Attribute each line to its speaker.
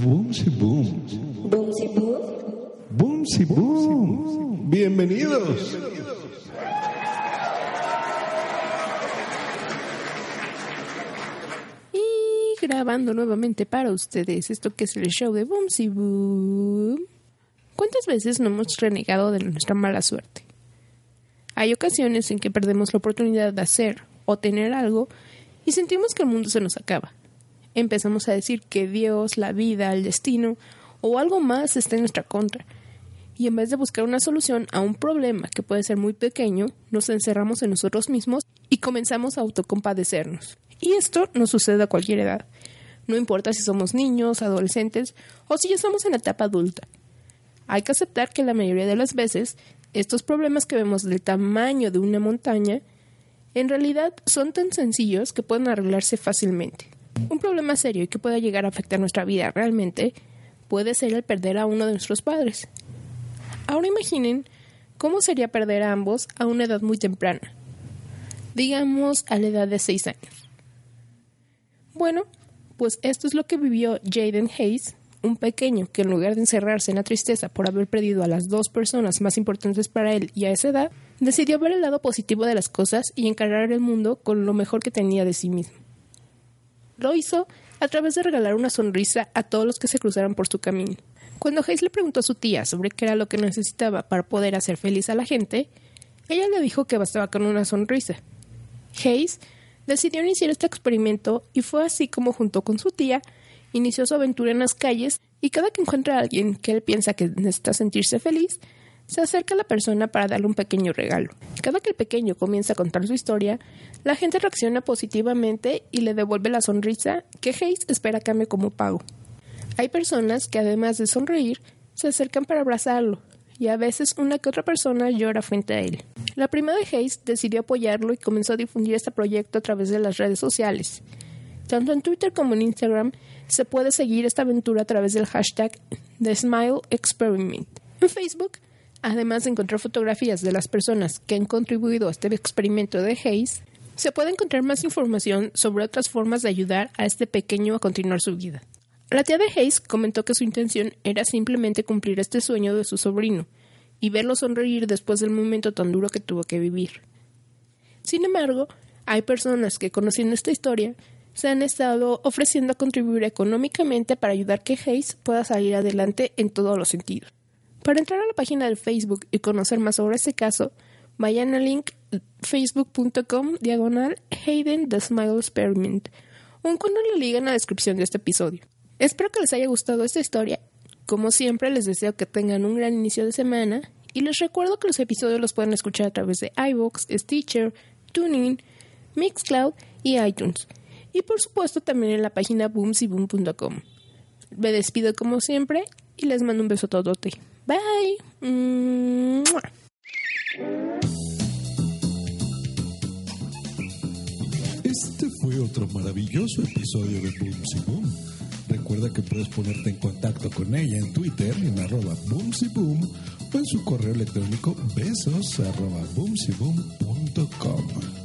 Speaker 1: Boomsy boom.
Speaker 2: Boomsy boom.
Speaker 1: Boomsy boom. Bienvenidos.
Speaker 3: Y grabando nuevamente para ustedes esto que es el show de Boomsy Boom. ¿Cuántas veces no hemos renegado de nuestra mala suerte? Hay ocasiones en que perdemos la oportunidad de hacer o tener algo y sentimos que el mundo se nos acaba. Empezamos a decir que Dios, la vida, el destino o algo más está en nuestra contra. Y en vez de buscar una solución a un problema que puede ser muy pequeño, nos encerramos en nosotros mismos y comenzamos a autocompadecernos. Y esto nos sucede a cualquier edad. No importa si somos niños, adolescentes o si ya estamos en la etapa adulta. Hay que aceptar que la mayoría de las veces estos problemas que vemos del tamaño de una montaña en realidad son tan sencillos que pueden arreglarse fácilmente. Un problema serio y que pueda llegar a afectar nuestra vida realmente puede ser el perder a uno de nuestros padres. Ahora imaginen cómo sería perder a ambos a una edad muy temprana, digamos a la edad de 6 años. Bueno, pues esto es lo que vivió Jaden Hayes, un pequeño que en lugar de encerrarse en la tristeza por haber perdido a las dos personas más importantes para él y a esa edad, decidió ver el lado positivo de las cosas y encarar el mundo con lo mejor que tenía de sí mismo. Lo hizo a través de regalar una sonrisa a todos los que se cruzaran por su camino. Cuando Hayes le preguntó a su tía sobre qué era lo que necesitaba para poder hacer feliz a la gente, ella le dijo que bastaba con una sonrisa. Hayes decidió iniciar este experimento y fue así como junto con su tía inició su aventura en las calles y cada que encuentra a alguien que él piensa que necesita sentirse feliz, se acerca a la persona para darle un pequeño regalo. Cada que el pequeño comienza a contar su historia, la gente reacciona positivamente y le devuelve la sonrisa que Hayes espera cambie como pago. Hay personas que además de sonreír, se acercan para abrazarlo, y a veces una que otra persona llora frente a él. La prima de Hayes decidió apoyarlo y comenzó a difundir este proyecto a través de las redes sociales. Tanto en Twitter como en Instagram se puede seguir esta aventura a través del hashtag The Smile Experiment. En Facebook, además de encontrar fotografías de las personas que han contribuido a este experimento de Hayes, se puede encontrar más información sobre otras formas de ayudar a este pequeño a continuar su vida. La tía de Hayes comentó que su intención era simplemente cumplir este sueño de su sobrino y verlo sonreír después del momento tan duro que tuvo que vivir. Sin embargo, hay personas que, conociendo esta historia, se han estado ofreciendo a contribuir económicamente para ayudar que Hayes pueda salir adelante en todos los sentidos. Para entrar a la página de Facebook y conocer más sobre este caso, vayan al link facebook.com diagonal Hayden the Smile Experiment o encuentran la liga en la descripción de este episodio. Espero que les haya gustado esta historia. Como siempre, les deseo que tengan un gran inicio de semana y les recuerdo que los episodios los pueden escuchar a través de iVoox, Stitcher, TuneIn, Mixcloud y iTunes. Y por supuesto también en la página boomsyboom.com. Me despido como siempre y les mando un beso todote. Bye.
Speaker 1: Este fue otro maravilloso episodio de Boomsy Boom. Recuerda que puedes ponerte en contacto con ella en Twitter en arroba Boomsy Boom o en su correo electrónico besos arroba boomsyboom.com.